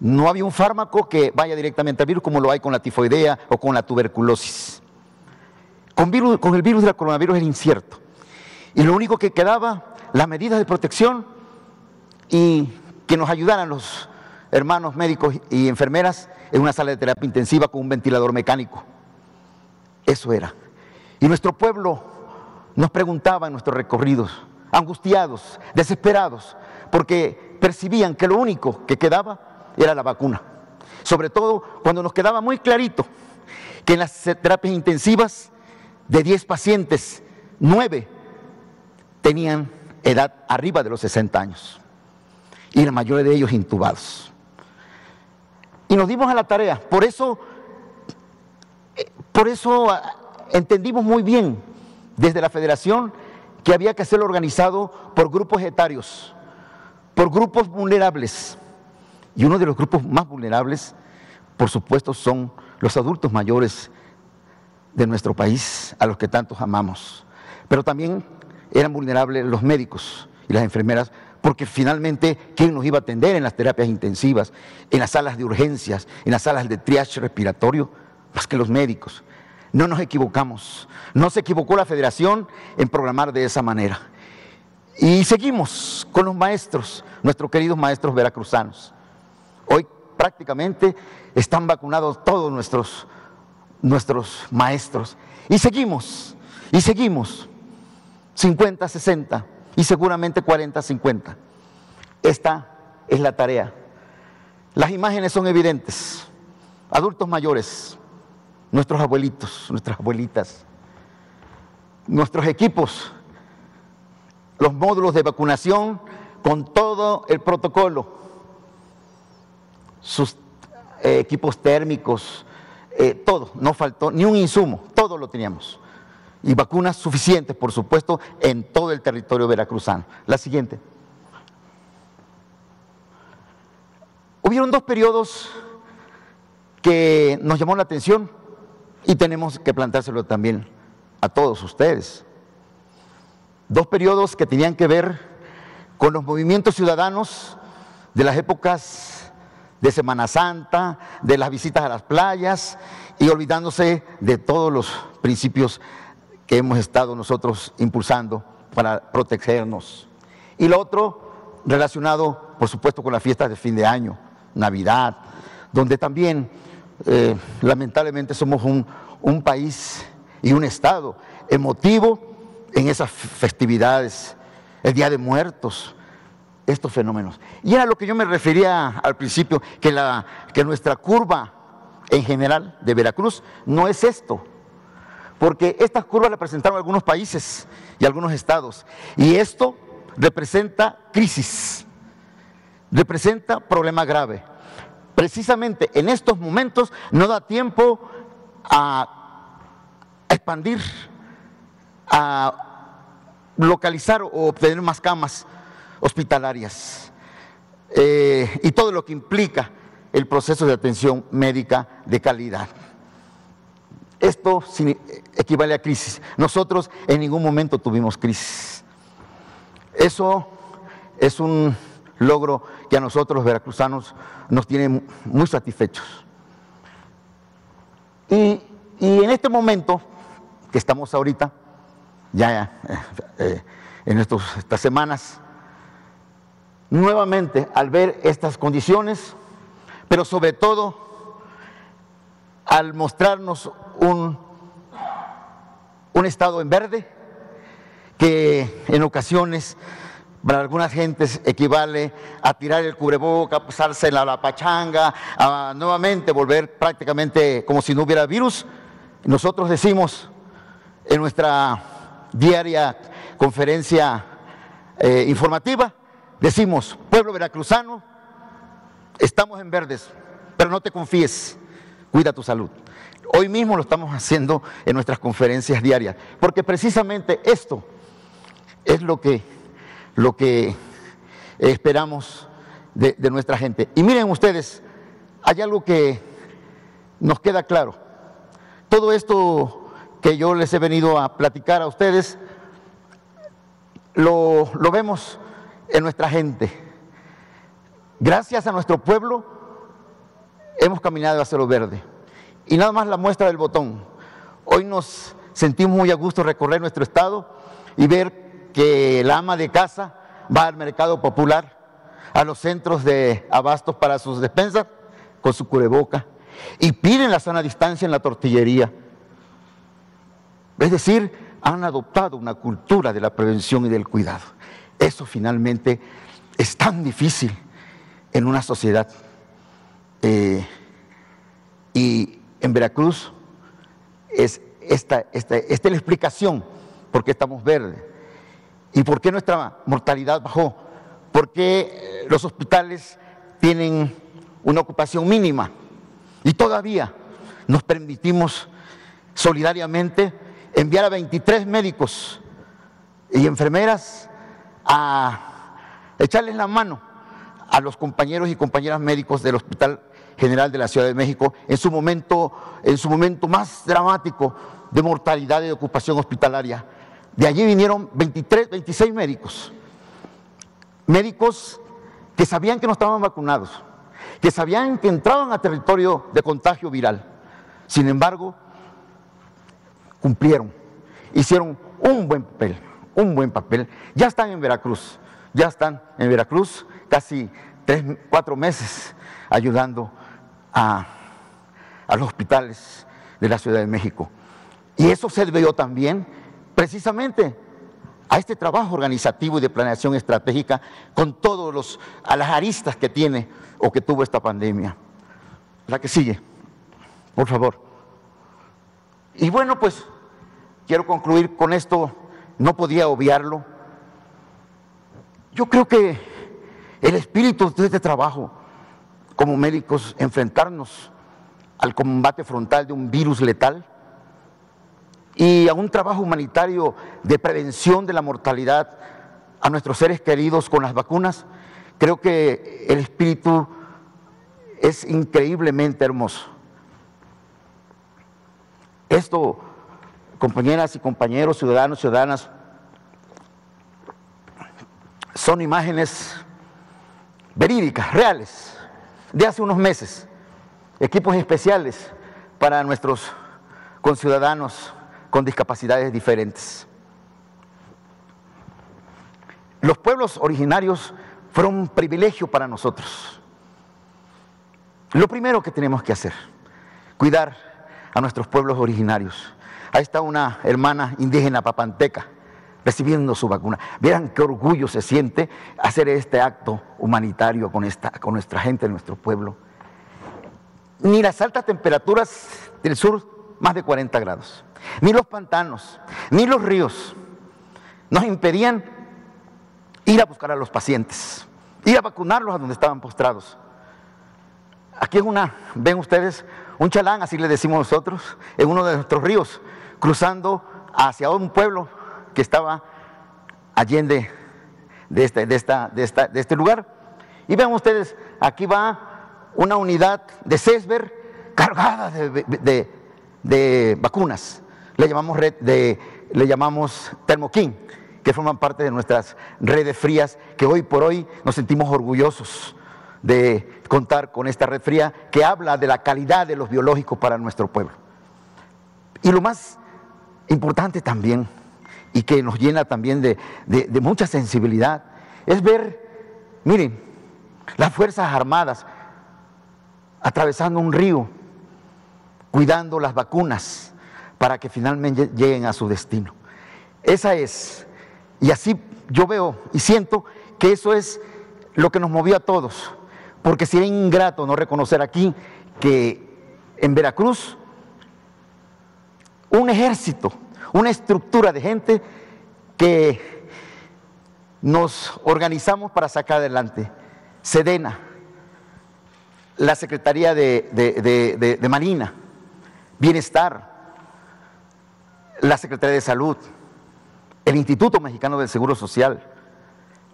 No había un fármaco que vaya directamente al virus como lo hay con la tifoidea o con la tuberculosis. Con, el virus del coronavirus era incierto. Y lo único que quedaba, las medidas de protección y que nos ayudaran los hermanos médicos y enfermeras en una sala de terapia intensiva con un ventilador mecánico. Eso era. Y nuestro pueblo nos preguntaba en nuestros recorridos, angustiados, desesperados, porque percibían que lo único que quedaba era la vacuna. Sobre todo cuando nos quedaba muy clarito que en las terapias intensivas de 10 pacientes, 9 tenían edad arriba de los 60 años y la mayoría de ellos intubados. Y nos dimos a la tarea. Por eso, por eso entendimos muy bien desde la federación que había que hacerlo organizado por grupos etarios, por grupos vulnerables. Y uno de los grupos más vulnerables, por supuesto, son los adultos mayores de nuestro país, a los que tantos amamos. Pero también eran vulnerables los médicos y las enfermeras porque finalmente, ¿quién nos iba a atender en las terapias intensivas, en las salas de urgencias, en las salas de triage respiratorio? Más que los médicos. No nos equivocamos. No se equivocó la federación en programar de esa manera. Y seguimos con los maestros, nuestros queridos maestros veracruzanos. Hoy prácticamente están vacunados todos nuestros, nuestros maestros. Y seguimos, y seguimos. 50, 60 y seguramente 40, 50. Esta es la tarea. Las imágenes son evidentes. Adultos mayores, nuestros abuelitos, nuestras abuelitas, nuestros equipos, los módulos de vacunación con todo el protocolo, sus eh, equipos térmicos, eh, todo, no faltó ni un insumo, todo lo teníamos y vacunas suficientes, por supuesto, en todo el territorio veracruzano. La siguiente. Hubieron dos periodos que nos llamó la atención y tenemos que plantárselo también a todos ustedes. Dos periodos que tenían que ver con los movimientos ciudadanos de las épocas de Semana Santa, de las visitas a las playas y olvidándose de todos los principios que hemos estado nosotros impulsando para protegernos. Y lo otro relacionado, por supuesto, con las fiestas de fin de año, Navidad, donde también eh, lamentablemente somos un, país y un estado emotivo en esas festividades, el Día de Muertos, estos fenómenos. Y era lo que yo me refería al principio, que, la, que nuestra curva en general de Veracruz no es esto, porque estas curvas la presentaron algunos países y algunos estados. Y esto representa crisis, representa problema grave. Precisamente en estos momentos no da tiempo a expandir, a localizar o obtener más camas hospitalarias eh, y todo lo que implica el proceso de atención médica de calidad. Esto equivale a crisis. Nosotros en ningún momento tuvimos crisis. Eso es un logro que a nosotros los veracruzanos nos tiene muy satisfechos. Y, en este momento que estamos ahorita, ya eh, eh, en estas semanas, nuevamente al ver estas condiciones, pero sobre todo al mostrarnos un, un estado en verde, que en ocasiones para algunas gentes equivale a tirar el cubreboca, pasarse la, la pachanga, a nuevamente volver prácticamente como si no hubiera virus. Nosotros decimos en nuestra diaria conferencia eh, informativa decimos, pueblo veracruzano, estamos en verdes, pero no te confíes, cuida tu salud. Hoy mismo lo estamos haciendo en nuestras conferencias diarias, porque precisamente esto es lo que, lo que esperamos de, nuestra gente. Y miren ustedes, hay algo que nos queda claro. Todo esto que yo les he venido a platicar a ustedes, lo, lo vemos en nuestra gente. Gracias a nuestro pueblo hemos caminado hacia lo verde. Y nada más la muestra del botón. Hoy nos sentimos muy a gusto recorrer nuestro estado y ver que la ama de casa va al mercado popular, a los centros de abastos para sus despensas, con su cubreboca, y piden la sana distancia en la tortillería. Es decir, han adoptado una cultura de la prevención y del cuidado. Eso finalmente es tan difícil en una sociedad. Eh, y en Veracruz es esta, esta, esta es la explicación por qué estamos verdes y por qué nuestra mortalidad bajó, por qué los hospitales tienen una ocupación mínima y todavía nos permitimos solidariamente enviar a 23 médicos y enfermeras a echarles la mano a los compañeros y compañeras médicos del Hospital General de la Ciudad de México en su momento, en su momento más dramático de mortalidad y de ocupación hospitalaria. De allí vinieron 23, 26 médicos, médicos que sabían que no estaban vacunados, que sabían que entraban a territorio de contagio viral. Sin embargo, cumplieron, hicieron un buen papel, un buen papel. Ya están en Veracruz, ya están en Veracruz casi tres, cuatro meses ayudando a, los hospitales de la Ciudad de México. Y eso se debió también precisamente a este trabajo organizativo y de planeación estratégica con todos los a las aristas que tiene o que tuvo esta pandemia. La que sigue, por favor. Y bueno, pues quiero concluir con esto, no podía obviarlo. Yo creo que el espíritu de este trabajo, como médicos, enfrentarnos al combate frontal de un virus letal, y a un trabajo humanitario de prevención de la mortalidad a nuestros seres queridos con las vacunas, creo que el espíritu es increíblemente hermoso. Esto, compañeras y compañeros, ciudadanos, ciudadanas, son imágenes verídicas, reales, de hace unos meses, equipos especiales para nuestros conciudadanos con discapacidades diferentes. Los pueblos originarios fueron un privilegio para nosotros. Lo primero que tenemos que hacer, cuidar a nuestros pueblos originarios. Ahí está una hermana indígena papanteca recibiendo su vacuna. Vieran qué orgullo se siente hacer este acto humanitario con, esta, con nuestra gente, nuestro pueblo. Ni las altas temperaturas del sur más de 40 grados. Ni los pantanos, ni los ríos nos impedían ir a buscar a los pacientes, ir a vacunarlos a donde estaban postrados. Aquí es una, ven ustedes, un chalán, así le decimos nosotros, en uno de nuestros ríos, cruzando hacia un pueblo que estaba allende de este, de esta, de esta, de este lugar. Y ven ustedes, aquí va una unidad de CESBER cargada de, de vacunas, le llamamos, red de, le llamamos Thermokin, que forman parte de nuestras redes frías, que hoy por hoy nos sentimos orgullosos de contar con esta red fría que habla de la calidad de los biológicos para nuestro pueblo. Y lo más importante también, y que nos llena también de, de mucha sensibilidad, es ver, miren, las Fuerzas Armadas atravesando un río, cuidando las vacunas para que finalmente lleguen a su destino. Esa es, y así yo veo y siento que eso es lo que nos movió a todos, porque sería ingrato no reconocer aquí que en Veracruz un ejército, una estructura de gente que nos organizamos para sacar adelante. Sedena, la Secretaría de, Marina, Bienestar, la Secretaría de Salud, el Instituto Mexicano del Seguro Social,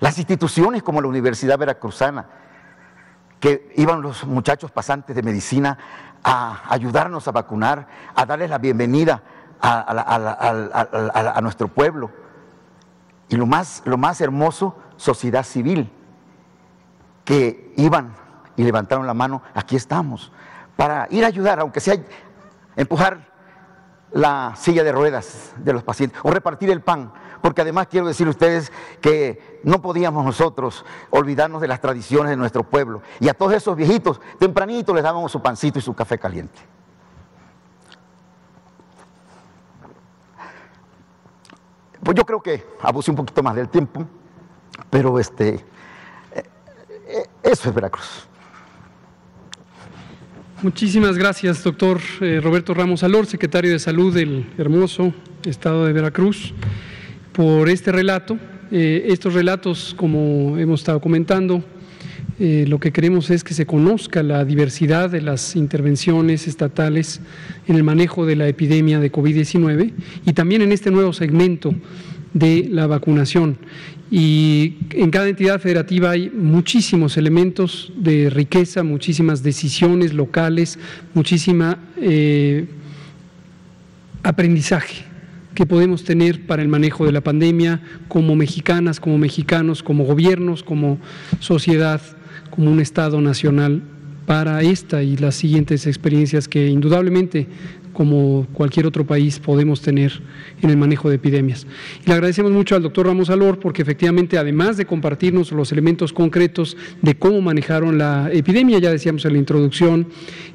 las instituciones como la Universidad Veracruzana, que iban los muchachos pasantes de medicina a ayudarnos a vacunar, a darles la bienvenida a, nuestro pueblo. Y lo más, lo más hermoso, sociedad civil, que iban y levantaron la mano, aquí estamos, para ir a ayudar, aunque sea empujar la silla de ruedas de los pacientes o repartir el pan, porque además quiero decir a ustedes que no podíamos nosotros olvidarnos de las tradiciones de nuestro pueblo. Y a todos esos viejitos, tempranito les dábamos su pancito y su café caliente. Pues yo creo que abusé un poquito más del tiempo, pero este, eh, eh, eso es Veracruz. Muchísimas gracias, doctor eh, Roberto Ramos Alor, secretario de Salud del hermoso estado de Veracruz, por este relato. Eh, estos relatos, como hemos estado comentando, eh, lo que queremos es que se conozca la diversidad de las intervenciones estatales en el manejo de la epidemia de COVID-19 y también en este nuevo segmento de la vacunación. Y en cada entidad federativa hay muchísimos elementos de riqueza, muchísimas decisiones locales, muchísima eh, aprendizaje que podemos tener para el manejo de la pandemia como mexicanas, como mexicanos, como gobiernos, como sociedad, como un Estado nacional para esta y las siguientes experiencias que indudablemente como cualquier otro país podemos tener en el manejo de epidemias. Y le agradecemos mucho al doctor Ramos Alor porque efectivamente, además de compartirnos los elementos concretos de cómo manejaron la epidemia, ya decíamos en la introducción,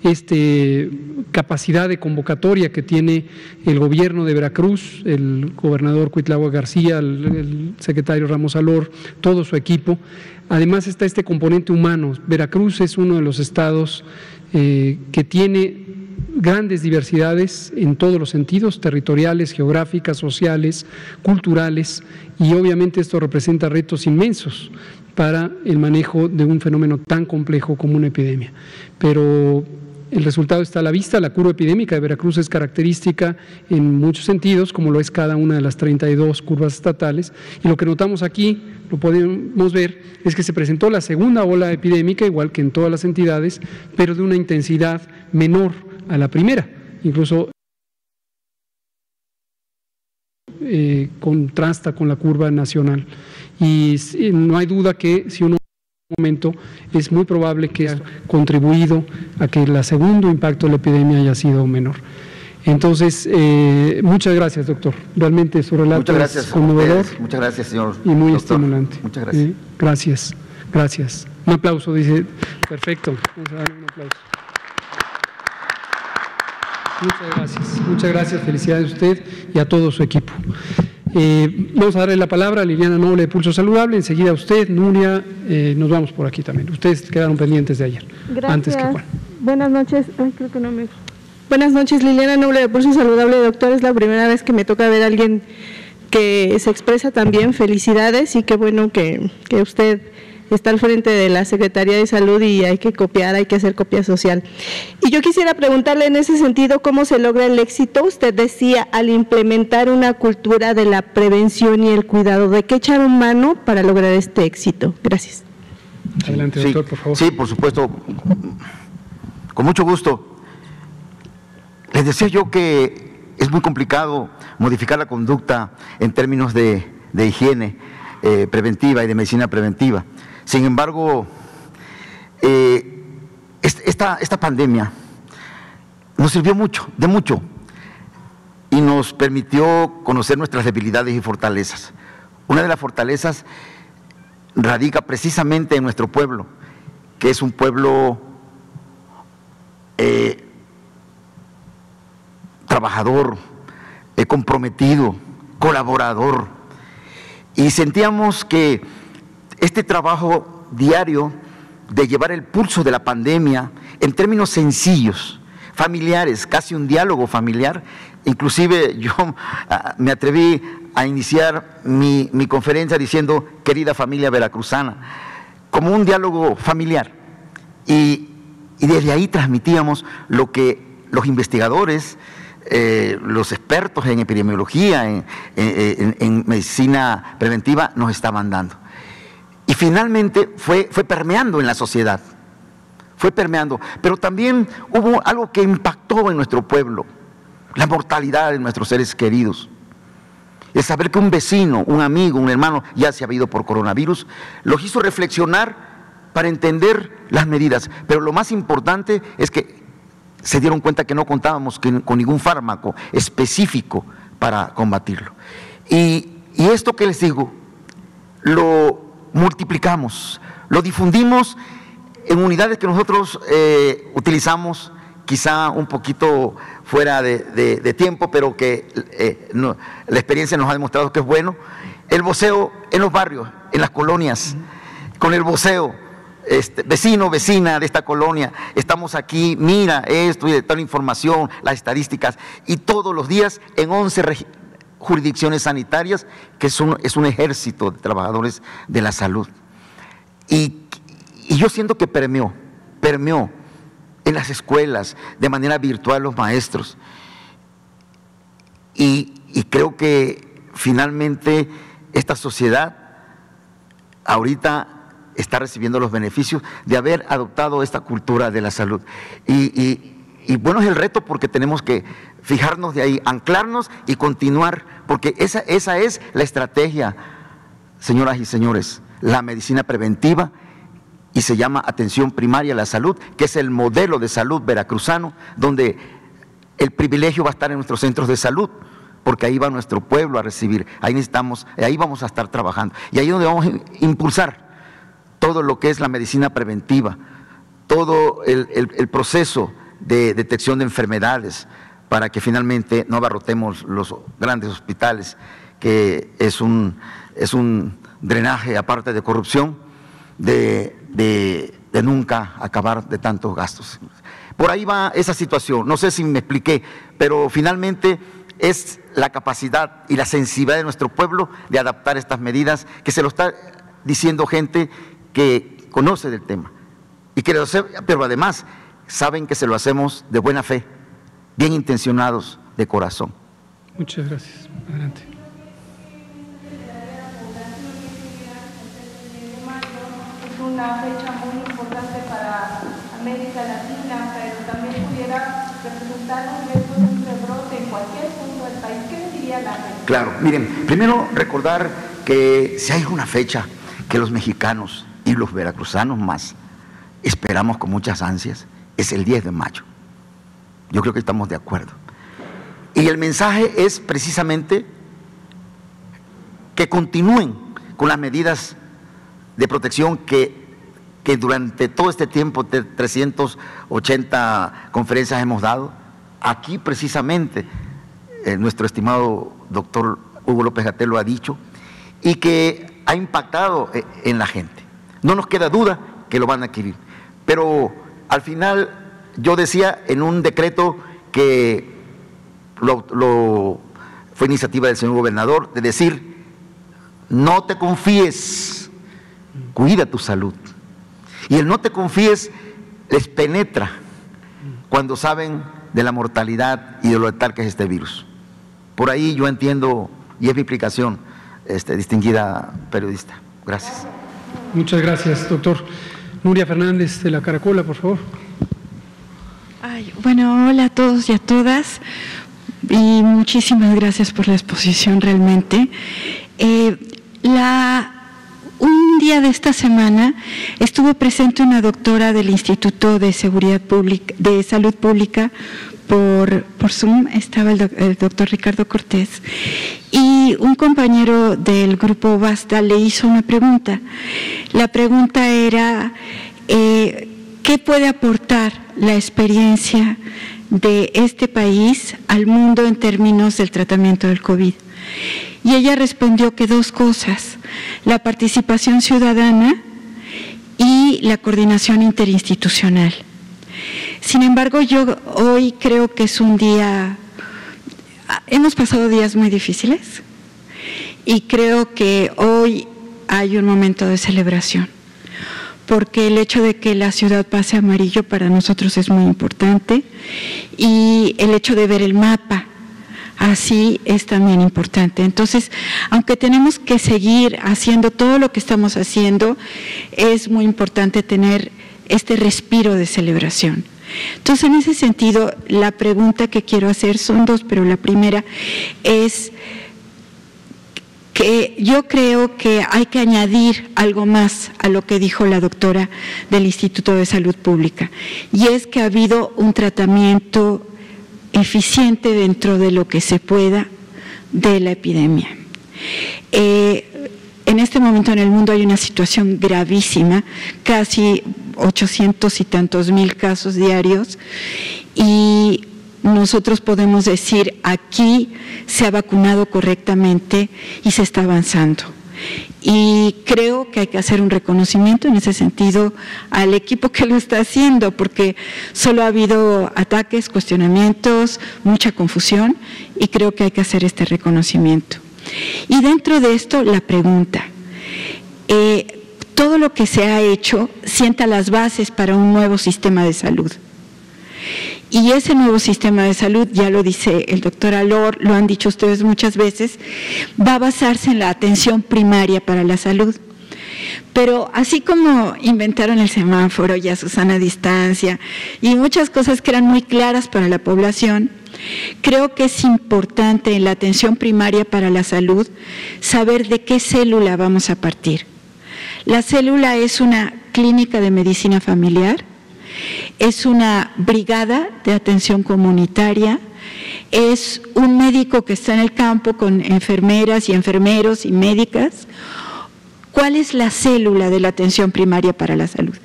este, capacidad de convocatoria que tiene el gobierno de Veracruz, el gobernador Cuitlagua García, el, secretario Ramos Alor, todo su equipo. Además está este componente humano. Veracruz es uno de los estados eh, que tiene grandes diversidades en todos los sentidos, territoriales, geográficas, sociales, culturales, y obviamente esto representa retos inmensos para el manejo de un fenómeno tan complejo como una epidemia. Pero el resultado está a la vista, la curva epidémica de Veracruz es característica en muchos sentidos, como lo es cada una de las 32 curvas estatales, y lo que notamos aquí, lo podemos ver, es que se presentó la segunda ola epidémica, igual que en todas las entidades, pero de una intensidad menor a la primera, incluso eh, contrasta con la curva nacional. Y no hay duda que si uno momento es muy probable que haya contribuido a que el segundo impacto de la epidemia haya sido menor. Entonces, eh, muchas gracias, doctor. Realmente su relato es conmovedor. Muchas gracias, señor. Y muy estimulante. Muchas gracias. Eh, gracias, gracias. Un aplauso, dice. Perfecto. Vamos a darle un aplauso. Muchas gracias, muchas gracias, felicidades a usted y a todo su equipo. Eh, vamos a darle la palabra a Liliana Noble de Pulso Saludable, enseguida a usted, Nuria, eh, nos vamos por aquí también. Ustedes quedaron pendientes de ayer, antes que Juan. Buenas noches, creo que no me... Buenas noches, Liliana Noble de Pulso Saludable, doctor, es la primera vez que me toca ver a alguien que se expresa también, felicidades y qué bueno que, que usted está al frente de la Secretaría de Salud y hay que copiar, hay que hacer copia social. Y yo quisiera preguntarle en ese sentido cómo se logra el éxito. Usted decía al implementar una cultura de la prevención y el cuidado, ¿de qué echaron mano para lograr este éxito? Gracias. Adelante, doctor, por favor. Sí, por supuesto. Con mucho gusto. Les decía yo que es muy complicado modificar la conducta en términos de, higiene eh, preventiva y de medicina preventiva. Sin embargo, eh, esta, pandemia nos sirvió mucho, de mucho, y nos permitió conocer nuestras debilidades y fortalezas. Una de las fortalezas radica precisamente en nuestro pueblo, que es un pueblo eh, trabajador, eh, comprometido, colaborador. Y sentíamos que este trabajo diario de llevar el pulso de la pandemia en términos sencillos, familiares, casi un diálogo familiar. Inclusive yo ah, me atreví a iniciar mi, conferencia diciendo, querida familia veracruzana, como un diálogo familiar. Y, desde ahí transmitíamos lo que los investigadores, eh, los expertos en epidemiología, en, medicina preventiva, nos estaban dando. Y finalmente fue, fue permeando en la sociedad, fue permeando. Pero también hubo algo que impactó en nuestro pueblo, la mortalidad de nuestros seres queridos. El saber que un vecino, un amigo, un hermano ya se ha ido por coronavirus, los hizo reflexionar para entender las medidas. Pero lo más importante es que se dieron cuenta que no contábamos con ningún fármaco específico para combatirlo. Y, y esto que les digo, lo multiplicamos, lo difundimos en unidades que nosotros eh, utilizamos quizá un poquito fuera de, tiempo, pero que eh, la experiencia nos ha demostrado que es bueno. El voceo en los barrios, en las colonias, con el voceo, este, vecino, vecina de esta colonia, estamos aquí, mira esto y de tal información, las estadísticas, y todos los días en 11 jurisdicciones sanitarias, que es un, es un ejército de trabajadores de la salud. Y, y yo siento que permeó, permeó en las escuelas, de manera virtual los maestros. Y, creo que finalmente esta sociedad ahorita está recibiendo los beneficios de haber adoptado esta cultura de la salud. Y, y, bueno, es el reto porque tenemos que fijarnos de ahí, anclarnos y continuar, porque esa, esa es la estrategia, señoras y señores, la medicina preventiva y se llama Atención Primaria a la Salud, que es el modelo de salud veracruzano, donde el privilegio va a estar en nuestros centros de salud, porque ahí va nuestro pueblo a recibir, ahí necesitamos, ahí vamos a estar trabajando, y ahí es donde vamos a impulsar todo lo que es la medicina preventiva, todo el, proceso de detección de enfermedades, para que finalmente no abarrotemos los grandes hospitales, que es un, es un drenaje aparte de corrupción, de de, nunca acabar de tantos gastos. Por ahí va esa situación, no sé si me expliqué, pero finalmente es la capacidad y la sensibilidad de nuestro pueblo de adaptar estas medidas, que se lo está diciendo gente que conoce del tema, y que pero además saben que se lo hacemos de buena fe, bien intencionados de corazón. Muchas gracias. Adelante. una fecha muy importante para América Latina, pero también pudiera representar un riesgo de un rebrote en cualquier punto del país. ¿Qué diría la gente? Claro, miren, primero recordar que si hay una fecha que los mexicanos y los veracruzanos más esperamos con muchas ansias, es el 10 de mayo. Yo creo que estamos de acuerdo. Y el mensaje es precisamente que continúen con las medidas de protección que que durante todo este tiempo, de 380 conferencias hemos dado, aquí precisamente eh, nuestro estimado doctor Hugo López Gatel lo ha dicho, y que ha impactado eh, en la gente. No nos queda duda que lo van a adquirir. Pero al final yo decía en un decreto que lo, fue iniciativa del señor gobernador de decir, no te confíes, cuida tu salud. Y el no te confíes les penetra cuando saben de la mortalidad y de lo letal que es este virus. Por ahí yo entiendo, y es mi explicación, este, distinguida periodista. Gracias. Muchas gracias, doctor. Nuria Fernández de la Caracola, por favor. bueno, hola a todos y a todas y muchísimas gracias por la exposición realmente. Eh, la un día de esta semana estuvo presente una doctora del Instituto de Seguridad Pública, de Salud Pública por, por Zoom, estaba el, doctor Ricardo Cortés, y un compañero del grupo Basta le hizo una pregunta. La pregunta era, eh, ¿qué puede aportar la experiencia de este país al mundo en términos del tratamiento del COVID? Y ella respondió que dos cosas, la participación ciudadana y la coordinación interinstitucional. Sin embargo, yo hoy creo que es un día, hemos pasado días muy difíciles y creo que hoy hay un momento de celebración porque el hecho de que la ciudad pase amarillo para nosotros es muy importante y el hecho de ver el mapa así es también importante. Entonces, aunque tenemos que seguir haciendo todo lo que estamos haciendo, es muy importante tener este respiro de celebración. Entonces, en ese sentido, la pregunta que quiero hacer son dos, pero la primera es que yo creo que hay que añadir algo más a lo que dijo la doctora del Instituto de Salud Pública, y es que ha habido un tratamiento eficiente dentro de lo que se pueda de la epidemia. Eh, en este momento en el mundo hay una situación gravísima, casi 800 y tantos mil casos diarios, y nosotros podemos decir aquí se ha vacunado correctamente y se está avanzando. Y creo que hay que hacer un reconocimiento en ese sentido al equipo que lo está haciendo, porque solo ha habido ataques, cuestionamientos, mucha confusión y creo que hay que hacer este reconocimiento. Y dentro de esto, la pregunta. Eh, todo lo que se ha hecho sienta las bases para un nuevo sistema de salud. Y ese nuevo sistema de salud, ya lo dice el doctor Alor, lo han dicho ustedes muchas veces, va a basarse en la atención primaria para la salud. Pero así como inventaron el semáforo y a Susana distancia y muchas cosas que eran muy claras para la población, creo que es importante en la atención primaria para la salud saber de qué célula vamos a partir. La célula es una clínica de medicina familiar es una brigada de atención comunitaria, es un médico que está en el campo con enfermeras y enfermeros y médicas. ¿Cuál es la célula de la atención primaria para la salud?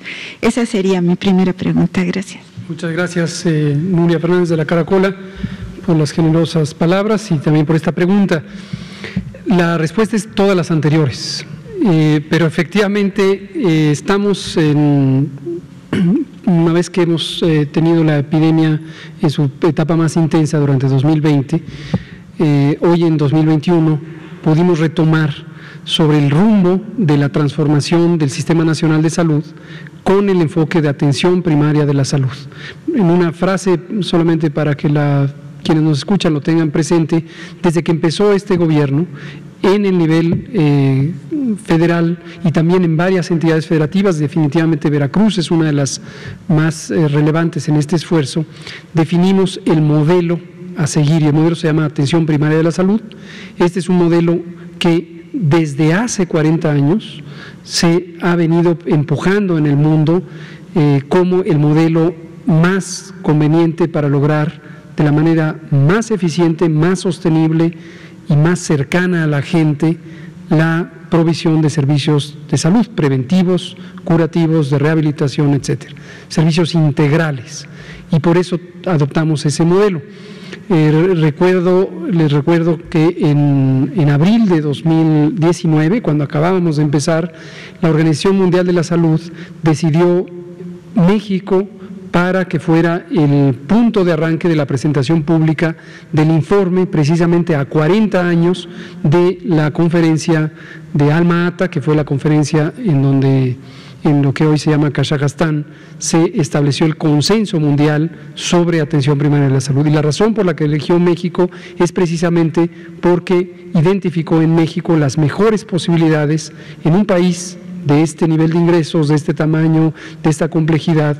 Esa sería mi primera pregunta. Gracias. Muchas gracias, eh, Nuria Fernández de la Caracola, por las generosas palabras y también por esta pregunta. La respuesta es todas las anteriores, eh, pero efectivamente eh, estamos en una vez que hemos tenido la epidemia en su etapa más intensa durante 2020, eh, hoy en 2021 pudimos retomar sobre el rumbo de la transformación del Sistema Nacional de Salud con el enfoque de atención primaria de la salud. En una frase solamente para que la, quienes nos escuchan lo tengan presente, desde que empezó este gobierno, en el nivel eh, federal y también en varias entidades federativas, definitivamente Veracruz es una de las más eh, relevantes en este esfuerzo, definimos el modelo a seguir y el modelo se llama Atención Primaria de la Salud. Este es un modelo que desde hace 40 años se ha venido empujando en el mundo eh, como el modelo más conveniente para lograr de la manera más eficiente, más sostenible, y más cercana a la gente la provisión de servicios de salud preventivos, curativos, de rehabilitación, etcétera, servicios integrales. Y por eso adoptamos ese modelo. Eh, recuerdo, les recuerdo que en, en, abril de 2019, cuando acabábamos de empezar, la Organización Mundial de la Salud decidió México para que fuera el punto de arranque de la presentación pública del informe precisamente a 40 años de la conferencia de Alma Ata, que fue la conferencia en donde en lo que hoy se llama Kazajstán, se estableció el consenso mundial sobre atención primaria de la salud. Y la razón por la que eligió México es precisamente porque identificó en México las mejores posibilidades en un país de este nivel de ingresos, de este tamaño, de esta complejidad,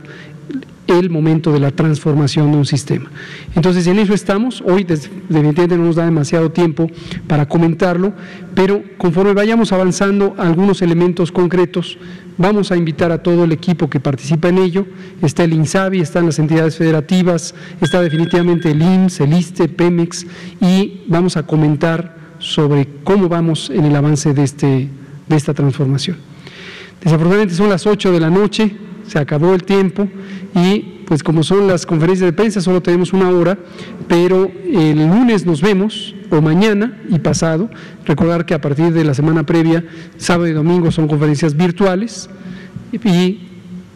el momento de la transformación de un sistema. Entonces, en eso estamos. Hoy, definitivamente, no nos da demasiado tiempo para comentarlo, pero conforme vayamos avanzando algunos elementos concretos, vamos a invitar a todo el equipo que participa en ello. Está el INSABI, están las entidades federativas, está definitivamente el IMSS, el ISTE, Pemex, y vamos a comentar sobre cómo vamos en el avance de, este, de esta transformación. Desafortunadamente son las 8 de la noche, se acabó el tiempo y pues como son las conferencias de prensa solo tenemos una hora, pero el lunes nos vemos o mañana y pasado. Recordar que a partir de la semana previa, sábado y domingo son conferencias virtuales y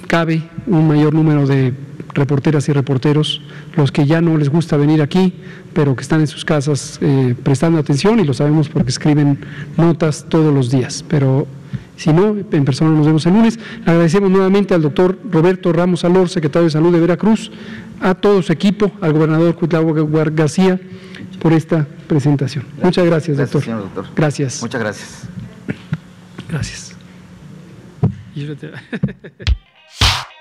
cabe un mayor número de reporteras y reporteros, los que ya no les gusta venir aquí, pero que están en sus casas eh, prestando atención y lo sabemos porque escriben notas todos los días. Pero si no, en persona nos vemos el lunes. Agradecemos nuevamente al doctor Roberto Ramos Alor, secretario de Salud de Veracruz, a todo su equipo, al gobernador Cuitláhuac García, por esta presentación. Muchas gracias, doctor. Gracias, señor doctor. Gracias. Muchas gracias. Gracias.